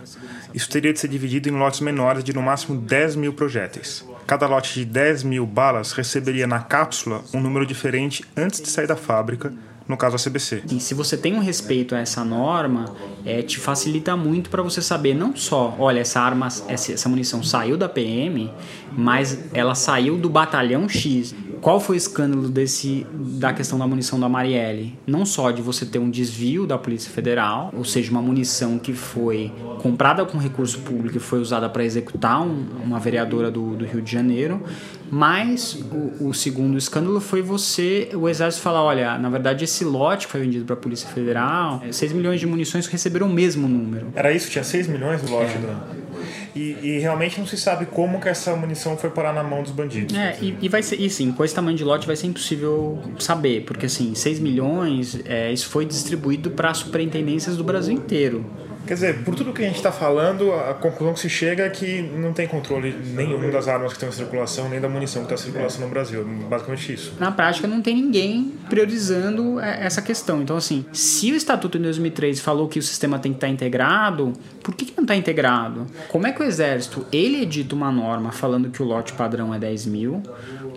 isso teria de ser dividido em lotes menores de no máximo 10 mil projéteis. Cada lote de 10 mil balas receberia na cápsula um número diferente antes de sair da fábrica, no caso a CBC. E se você tem um respeito a essa norma, é, te facilita muito para você saber não só, olha, essa arma, essa, essa munição saiu da PM, mas ela saiu do batalhão X. Qual foi o escândalo desse da questão da munição da Marielle? Não só de você ter um desvio da Polícia Federal, ou seja, uma munição que foi comprada com recurso público e foi usada para executar um, uma vereadora do, do, Rio de Janeiro, mas o, o, segundo escândalo foi você, o Exército falar, olha, na verdade esse lote que foi vendido para a Polícia Federal, 6 milhões de munições receberam o mesmo número. Era isso? Tinha 6 milhões no lote? É. Do... E, e, realmente não se sabe como que essa munição foi parar na mão dos bandidos. É, e, e, vai ser, e sim, com esse tamanho de lote vai ser impossível saber, porque assim, 6 milhões, é, isso foi distribuído para superintendências do Brasil inteiro. Quer dizer, por tudo que a gente está falando, a conclusão que se chega é que não tem controle nenhum das armas que estão em circulação, nem da munição que está em circulação no Brasil. Basicamente isso. Na prática, não tem ninguém priorizando é, essa questão. Então, assim, se o Estatuto em 2003 falou que o sistema tem que estar tá integrado, por que, que não está integrado? Como é que o Exército, ele edita uma norma falando que o lote padrão é 10 mil?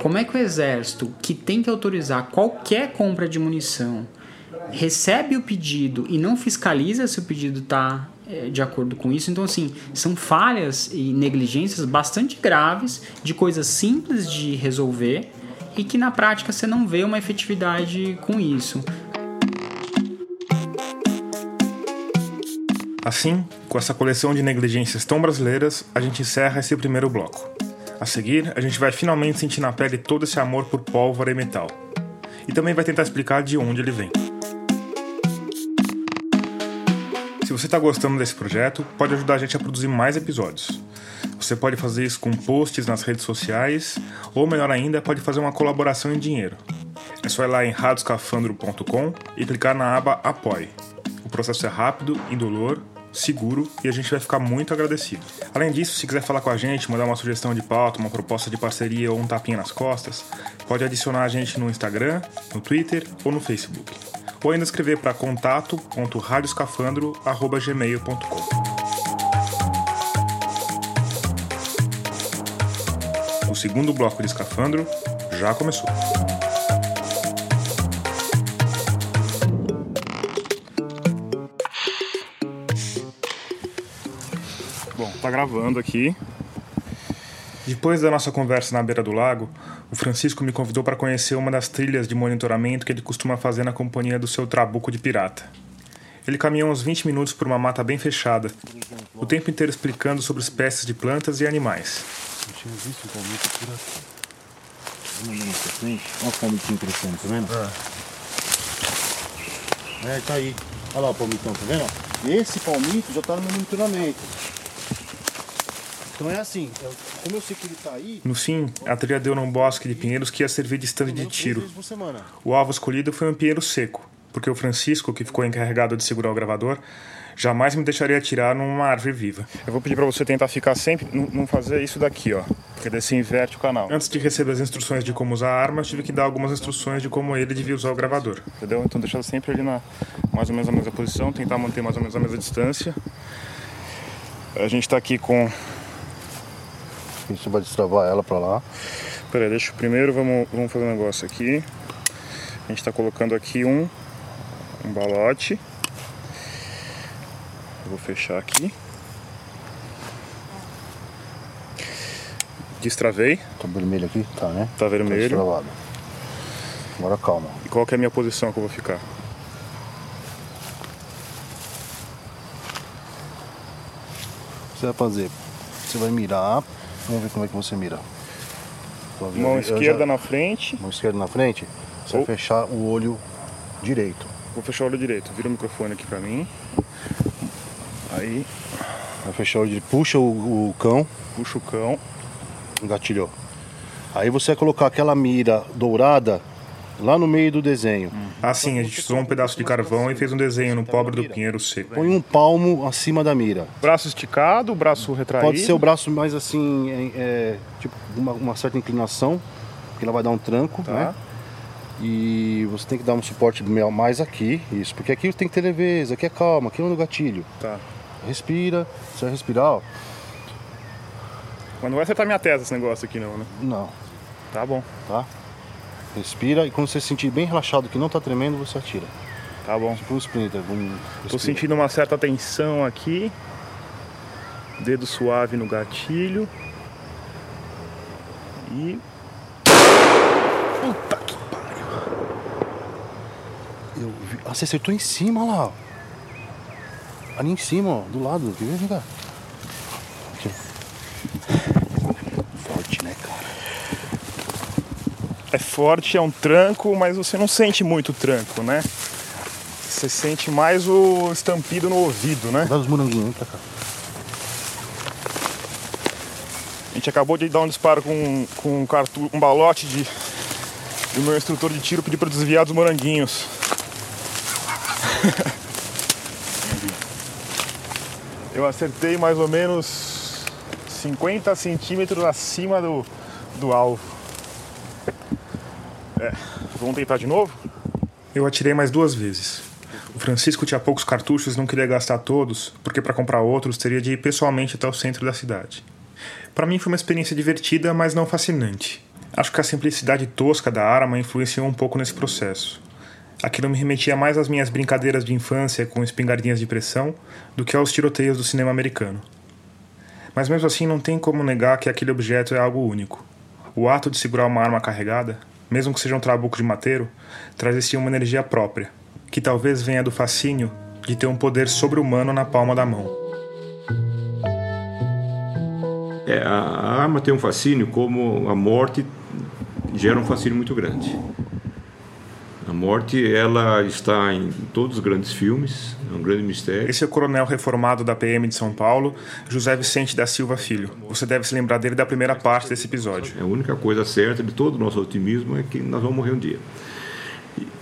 Como é que o Exército, que tem que autorizar qualquer compra de munição, recebe o pedido e não fiscaliza se o pedido está é, de acordo com isso. Então, assim, são falhas e negligências bastante graves de coisas simples de resolver e que na prática você não vê uma efetividade com isso. Assim, com essa coleção de negligências tão brasileiras, a gente encerra esse primeiro bloco. A seguir, a gente vai finalmente sentir na pele todo esse amor por pólvora e metal. E também vai tentar explicar de onde ele vem. Se você está gostando desse projeto, pode ajudar a gente a produzir mais episódios. Você pode fazer isso com posts nas redes sociais, ou melhor ainda, pode fazer uma colaboração em dinheiro. É só ir lá em radioscafandro.com e clicar na aba Apoie. O processo é rápido, indolor, seguro e a gente vai ficar muito agradecido. Além disso, se quiser falar com a gente, mandar uma sugestão de pauta, uma proposta de parceria ou um tapinha nas costas, pode adicionar a gente no Instagram, no Twitter ou no Facebook ou ainda escrever para contato.radioscafandro.gmail.com O segundo bloco de escafandro já começou. Bom, tá gravando aqui. Depois da nossa conversa na beira do lago, o Francisco me convidou para conhecer uma das trilhas de monitoramento que ele costuma fazer na companhia do seu trabuco de pirata. Ele caminhou uns 20 minutos por uma mata bem fechada, o tempo inteiro explicando sobre espécies de plantas e animais. Eu tinha visto um palmito por aqui. Vamos olhar pra frente. Olha o palmitinho crescendo, tá vendo? É. é, tá aí. Olha lá o palmitão, tá vendo? Esse palmito já tá no monitoramento. Então é assim, como eu sei que ele tá aí. No fim, a trilha deu num bosque de pinheiros que ia servir de estande de tiro. O alvo escolhido foi um pinheiro seco, porque o Francisco, que ficou encarregado de segurar o gravador, jamais me deixaria atirar numa árvore viva. Eu vou pedir para você tentar ficar sempre, não fazer isso daqui, ó, porque daí você inverte o canal. Antes de receber as instruções de como usar a arma, eu tive que dar algumas instruções de como ele devia usar o gravador. Entendeu? Então deixar sempre ali na mais ou menos a mesma posição, tentar manter mais ou menos a mesma distância. A gente está aqui com a gente vai destravar ela pra lá. Peraí, deixa primeiro, vamos, vamos fazer um negócio aqui. A gente está colocando aqui um, um balote. Eu vou fechar aqui. Destravei. Tá vermelho aqui? Tá, né? Tá vermelho. Tá Agora calma. E qual que é a minha posição que eu vou ficar? você vai fazer? Você vai mirar. Vamos ver como é que você mira. Mão esquerda já- na frente. Mão esquerda na frente. Você Oh. vai fechar o olho direito. Vou fechar o olho direito. Vira o microfone aqui pra mim. Aí, Vai fechar o olho direito. Puxa o, o cão. puxa o cão. Engatilhou. Aí você vai colocar aquela mira dourada lá no meio do desenho. Assim, a gente usou um pedaço de carvão e fez um desenho no pobre do pinheiro seco. Põe um palmo acima da mira. Braço esticado, braço retraído. Pode ser o braço mais assim, é, é, tipo, uma, uma certa inclinação, porque ela vai dar um tranco, Tá. né? E você tem que dar um suporte mais aqui, isso, porque aqui tem que ter leveza, aqui é calma, aqui é no gatilho. Tá. Respira, você vai respirar, ó. Mas não vai acertar minha testa esse negócio aqui não, né? Não, Tá bom, tá? Respira e quando você se sentir bem relaxado, que não tá tremendo, você atira. tá bom. Tipo um splinter, vamos. Tô sentindo uma certa tensão aqui. Dedo suave no gatilho. E. Puta que Eu vi- Ah, você acertou em cima lá. Ali em cima, ó, do lado. Quer ver? Vem cá. Aqui. Forte, né, cara? É forte, é um tranco, mas você não sente muito tranco, né? Você sente mais o estampido no ouvido, né? Dá os moranguinhos, pra cá. A gente acabou de dar um disparo com, com um, cartu um balote de. E o meu instrutor de tiro pediu para desviar dos moranguinhos. Eu acertei mais ou menos 50 centímetros acima do, do alvo. É, vamos tentar de novo? Eu atirei mais duas vezes. O Francisco tinha poucos cartuchos e não queria gastar todos, porque para comprar outros teria de ir pessoalmente até o centro da cidade. Para mim foi uma experiência divertida, mas não fascinante. Acho que a simplicidade tosca da arma influenciou um pouco nesse processo. Aquilo me remetia mais às minhas brincadeiras de infância com espingardinhas de pressão do que aos tiroteios do cinema americano. Mas mesmo assim não tem como negar que aquele objeto é algo único. O ato de segurar uma arma carregada, mesmo que seja um trabuco de mateiro, si uma energia própria, que talvez venha do fascínio de ter um poder sobre-humano na palma da mão. É, a arma tem um fascínio como a morte gera um fascínio muito grande. A morte ela está em todos os grandes filmes, é um grande mistério. Esse é o coronel reformado da PM de São Paulo, José Vicente da Silva Filho. Você deve se lembrar dele da primeira parte desse episódio. A única coisa certa de todo o nosso otimismo é que nós vamos morrer um dia.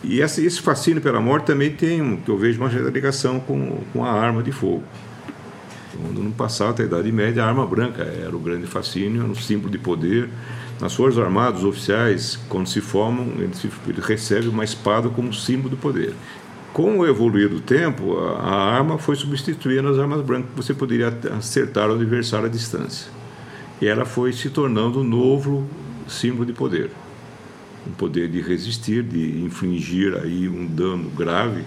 E, esse, fascínio pela morte também tem, que eu vejo, uma ligação com, com a arma de fogo. Quando no passado, da Idade Média, a arma branca era o grande fascínio, era um símbolo de poder. Nas Forças Armadas, os oficiais, quando se formam, eles, eles recebem uma espada como símbolo do poder. Com o evoluir do tempo, a, a arma foi substituindo as armas brancas, você poderia acertar o adversário à distância. E ela foi se tornando um novo símbolo de poder. Um poder de resistir, de infligir aí um dano grave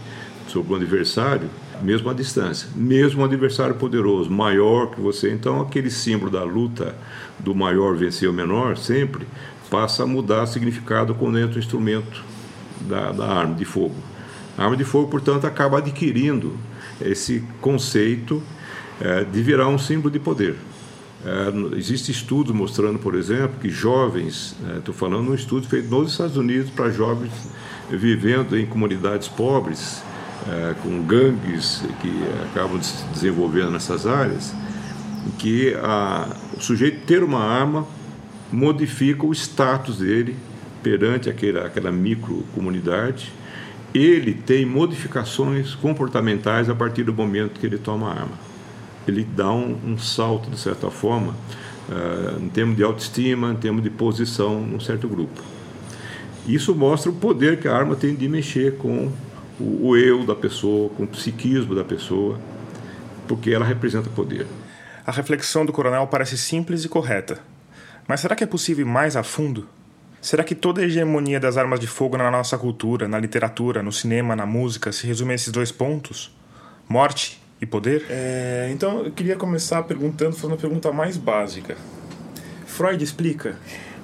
sobre o adversário, mesmo à distância. Mesmo um adversário poderoso, maior que você. Então, aquele símbolo da luta do maior vencer o menor, sempre, passa a mudar significado quando entra o instrumento da, da arma de fogo. A arma de fogo, portanto, acaba adquirindo esse conceito eh, de virar um símbolo de poder. É, Existem estudos mostrando, por exemplo, que jovens, estou falando de um estudo feito nos Estados Unidos para jovens vivendo em comunidades pobres, é, com gangues que acabam se desenvolvendo nessas áreas, que a, o sujeito ter uma arma modifica o status dele perante aquela, aquela microcomunidade. Ele tem modificações comportamentais a partir do momento que ele toma a arma ele dá um, um salto, de certa forma, uh, em termos de autoestima, em termos de posição num certo grupo. Isso mostra o poder que a arma tem de mexer com o, o eu da pessoa, com o psiquismo da pessoa, porque ela representa poder. A reflexão do coronel parece simples e correta. Mas será que é possível ir mais a fundo? Será que toda a hegemonia das armas de fogo na nossa cultura, na literatura, no cinema, na música, se resume a esses dois pontos? Morte e poder? É, então eu queria começar perguntando, fazendo uma pergunta mais básica. Freud explica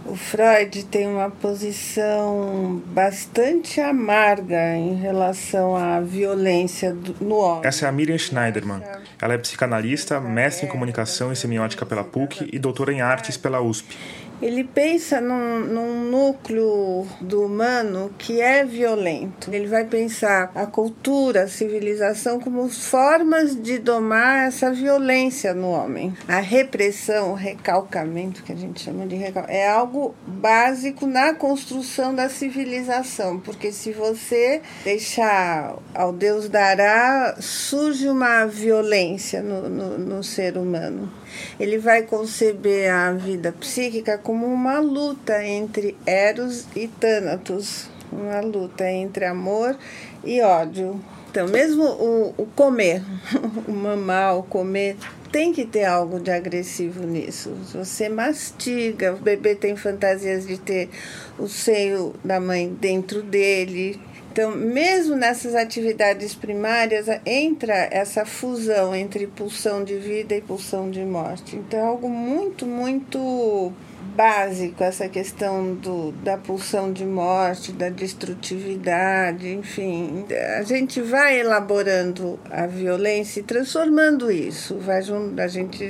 O Freud tem uma posição bastante amarga em relação à violência do, no homem. Essa é a Miriam Schneiderman. Ela é psicanalista, mestre em comunicação e semiótica pela PUC e doutora em artes pela USP ele pensa num, num, núcleo do humano que é violento. Ele vai pensar a cultura, a civilização como formas de domar essa violência no homem. A repressão, o recalcamento, que a gente chama de recalcamento, é algo básico na construção da civilização, porque se você deixar ao Deus dará, surge uma violência no, no, no ser humano. Ele vai conceber a vida psíquica como uma luta entre Eros e Thanatos, uma luta entre amor e ódio. Então, mesmo o, o comer, o mamar, o comer, tem que ter algo de agressivo nisso. Você mastiga, o bebê tem fantasias de ter o seio da mãe dentro dele, então, mesmo nessas atividades primárias, entra essa fusão entre pulsão de vida e pulsão de morte. Então, é algo muito, muito básico essa questão do, da pulsão de morte, da destrutividade, enfim. A gente vai elaborando a violência e transformando isso. Vai a gente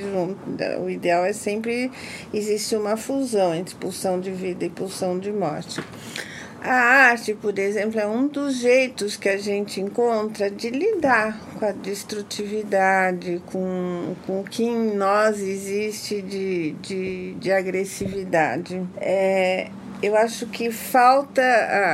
o ideal é sempre existe uma fusão entre pulsão de vida e pulsão de morte. A arte, por exemplo, é um dos jeitos que a gente encontra de lidar com a destrutividade, com, com o que em nós existe de, de, de agressividade. É, eu acho que falta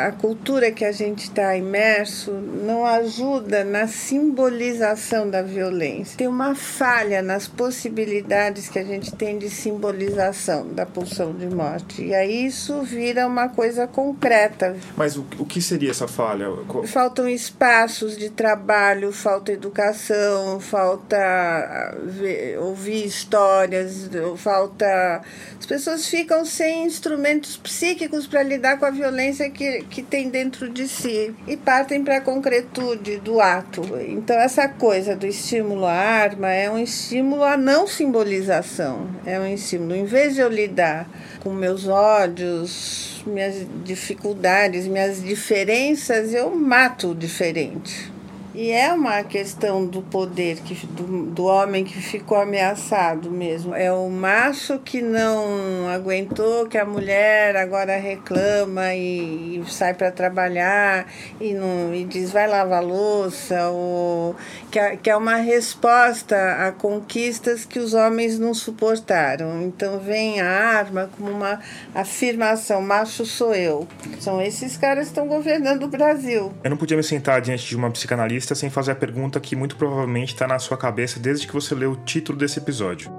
a, cultura que a gente está imerso não ajuda na simbolização da violência. Tem uma falha nas possibilidades que a gente tem de simbolização da pulsão de morte. E aí isso vira uma coisa concreta. Mas o, o que seria essa falha? Faltam espaços de trabalho, falta educação, falta ah, ver, ouvir histórias, falta. As pessoas ficam sem instrumentos psíquicos psíquicos para lidar com a violência que, que tem dentro de si e partem para a concretude do ato. Então, essa coisa do estímulo à arma é um estímulo à não simbolização, é um estímulo. Em vez de eu lidar com meus ódios, minhas dificuldades, minhas diferenças, eu mato o diferente. E é uma questão do poder, que, do, do homem que ficou ameaçado mesmo. É o macho que não aguentou, que a mulher agora reclama e, e sai para trabalhar e, não, e diz vai lavar louça, ou, que, que é uma resposta a conquistas que os homens não suportaram. Então vem a arma como uma afirmação: macho sou eu. São esses caras que estão governando o Brasil. Eu não podia me sentar diante de uma psicanalista sem fazer a pergunta que muito provavelmente está na sua cabeça desde que você leu o título desse episódio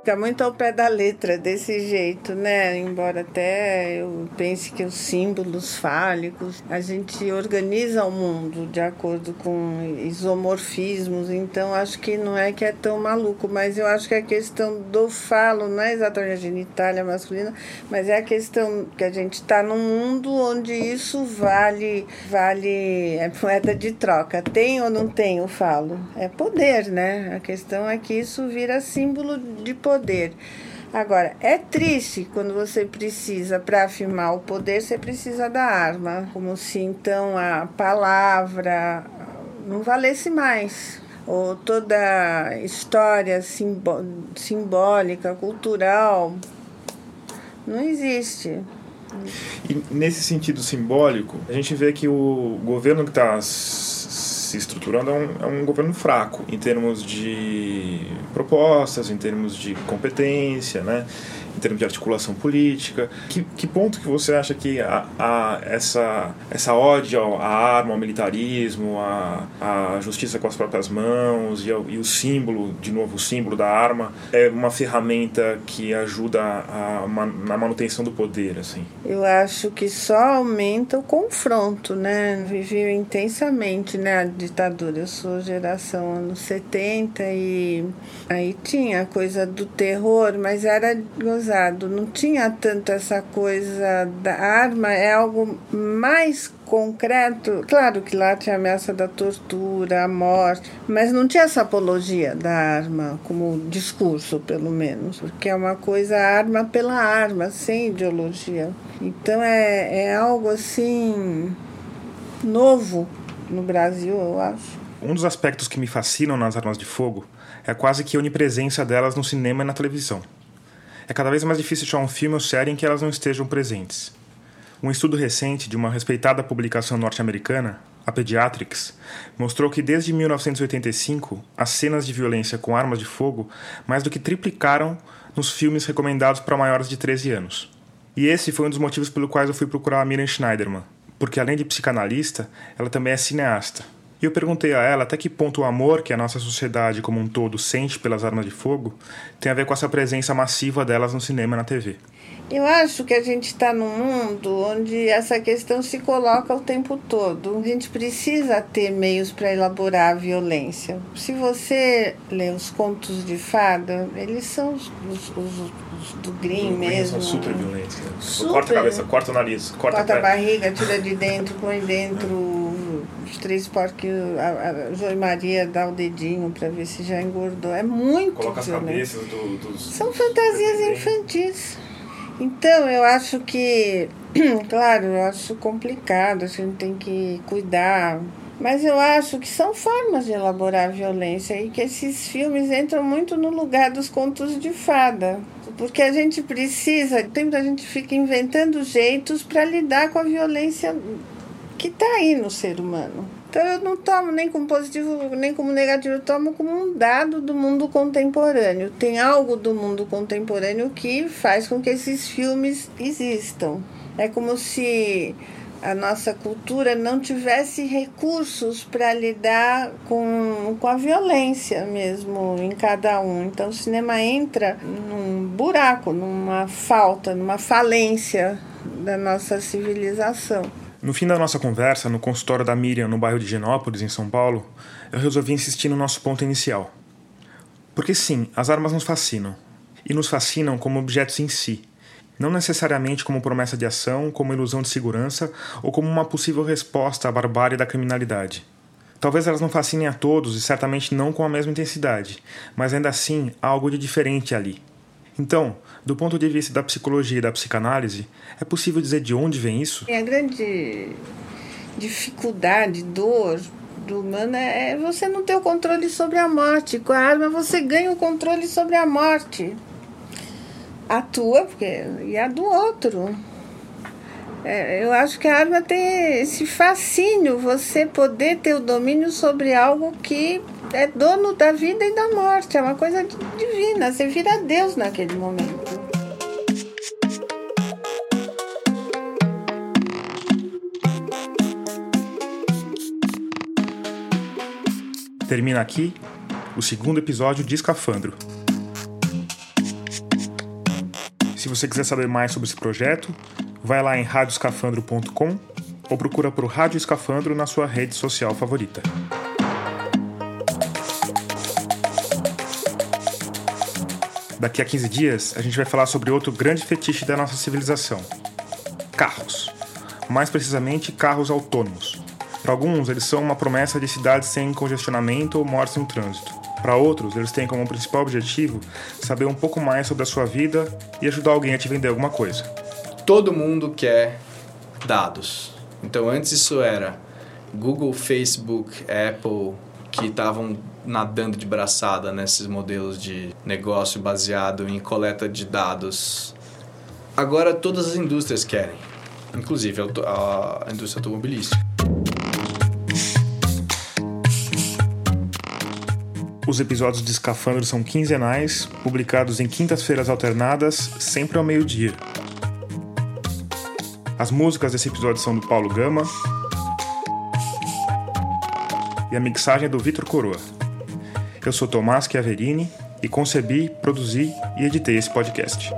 fica muito ao pé da letra desse jeito, né? Embora até eu pense que os símbolos fálicos, a gente organiza o mundo de acordo com isomorfismos, então acho que não é que é tão maluco, mas eu acho que a questão do falo não é exatamente a genitália masculina, mas é a questão que a gente está num mundo onde isso vale, vale, é moeda de troca. Tem ou não tem o falo? É poder, né? A questão é que isso vira símbolo de poder poder. Agora, é triste quando você precisa, para afirmar o poder, você precisa da arma, como se então a palavra não valesse mais. Ou toda história simbó simbólica, cultural, não existe. E nesse sentido simbólico, a gente vê que o governo que está se estruturando é um, é um governo fraco em termos de propostas, em termos de competência, né? Em termos de articulação política. Que, que ponto que você acha que a, a, essa, essa ódio à arma, ao militarismo, à, à justiça com as próprias mãos e, ao, e o símbolo, de novo, o símbolo da arma, é uma ferramenta que ajuda a, a, na manutenção do poder? assim? Eu acho que só aumenta o confronto, né? Viveu intensamente, né? ditadura. Eu sou geração anos 70 e aí tinha a coisa do terror, mas era gozado. Não tinha tanto essa coisa da arma, é algo mais concreto. Claro que lá tinha a ameaça da tortura, a morte, mas não tinha essa apologia da arma como discurso, pelo menos, porque é uma coisa arma pela arma, sem ideologia. Então é, é algo assim novo no Brasil, eu acho. Um dos aspectos que me fascinam nas armas de fogo é quase que a onipresença delas no cinema e na televisão. É cada vez mais difícil achar um filme ou série em que elas não estejam presentes. Um estudo recente de uma respeitada publicação norte-americana, a Pediatrics, mostrou que desde 1985 as cenas de violência com armas de fogo mais do que triplicaram nos filmes recomendados para maiores de 13 anos. E esse foi um dos motivos pelo quais eu fui procurar a Miriam Schneiderman, porque além de psicanalista, ela também é cineasta. E eu perguntei a ela até que ponto o amor que a nossa sociedade como um todo sente pelas armas de fogo tem a ver com essa presença massiva delas no cinema e na TV. Eu acho que a gente está num mundo onde essa questão se coloca o tempo todo. A gente precisa ter meios para elaborar a violência. Se você lê os contos de fada, eles são os, os, os, do Grimm mesmo. São super violentos. Né? Super. Corta a cabeça, corta o nariz, corta, Corta a a barriga, tira de dentro, põe dentro os três porcos, a, a Joy Maria dá o dedinho para ver se já engordou. É muito Coloca as violento. cabeças do, dos. São fantasias infantis. Então, eu acho que, claro, eu acho complicado, a gente tem que cuidar. Mas eu acho que são formas de elaborar a violência e que esses filmes entram muito no lugar dos contos de fada. Porque a gente precisa, tempo a gente fica inventando jeitos para lidar com a violência que está aí no ser humano. Então eu não tomo nem como positivo nem como negativo, eu tomo como um dado do mundo contemporâneo. Tem algo do mundo contemporâneo que faz com que esses filmes existam. É como se a nossa cultura não tivesse recursos para lidar com, com a violência mesmo em cada um. Então o cinema entra num buraco, numa falta, numa falência da nossa civilização. No fim da nossa conversa, no consultório da Miriam, no bairro de Genópolis, em São Paulo, eu resolvi insistir no nosso ponto inicial. Porque sim, as armas nos fascinam. E nos fascinam como objetos em si, não necessariamente como promessa de ação, como ilusão de segurança ou como uma possível resposta à barbárie da criminalidade. Talvez elas não fascinem a todos e certamente não com a mesma intensidade, mas ainda assim há algo de diferente ali. Então, do ponto de vista da psicologia e da psicanálise, é possível dizer de onde vem isso? A grande dificuldade, dor do humano é você não ter o controle sobre a morte. Com a arma você ganha o controle sobre a morte. A tua porque, e a do outro. É, eu acho que a arma tem esse fascínio, você poder ter o domínio sobre algo que é dono da vida e da morte. É uma coisa divina. Você vira Deus naquele momento. Termina aqui o segundo episódio de Escafandro. Se você quiser saber mais sobre esse projeto, vai lá em radioscafandro.com ou procura por Rádio Escafandro na sua rede social favorita. Daqui a 15 dias, a gente vai falar sobre outro grande fetiche da nossa civilização: carros. Mais precisamente, carros autônomos. Para alguns, eles são uma promessa de cidades sem congestionamento ou mortes no trânsito. Para outros, eles têm como principal objetivo saber um pouco mais sobre a sua vida e ajudar alguém a te vender alguma coisa. Todo mundo quer dados. Então, antes isso era Google, Facebook, Apple, que estavam nadando de braçada nesses modelos de negócio baseado em coleta de dados. Agora todas as indústrias querem, inclusive a indústria automobilística. Os episódios de Escafandro são quinzenais, publicados em quintas-feiras alternadas, sempre ao meio-dia. As músicas desse episódio são do Paulo Gama e a mixagem é do Vitor Coroa. Eu sou Tomás Chiaverini e concebi, produzi e editei esse podcast.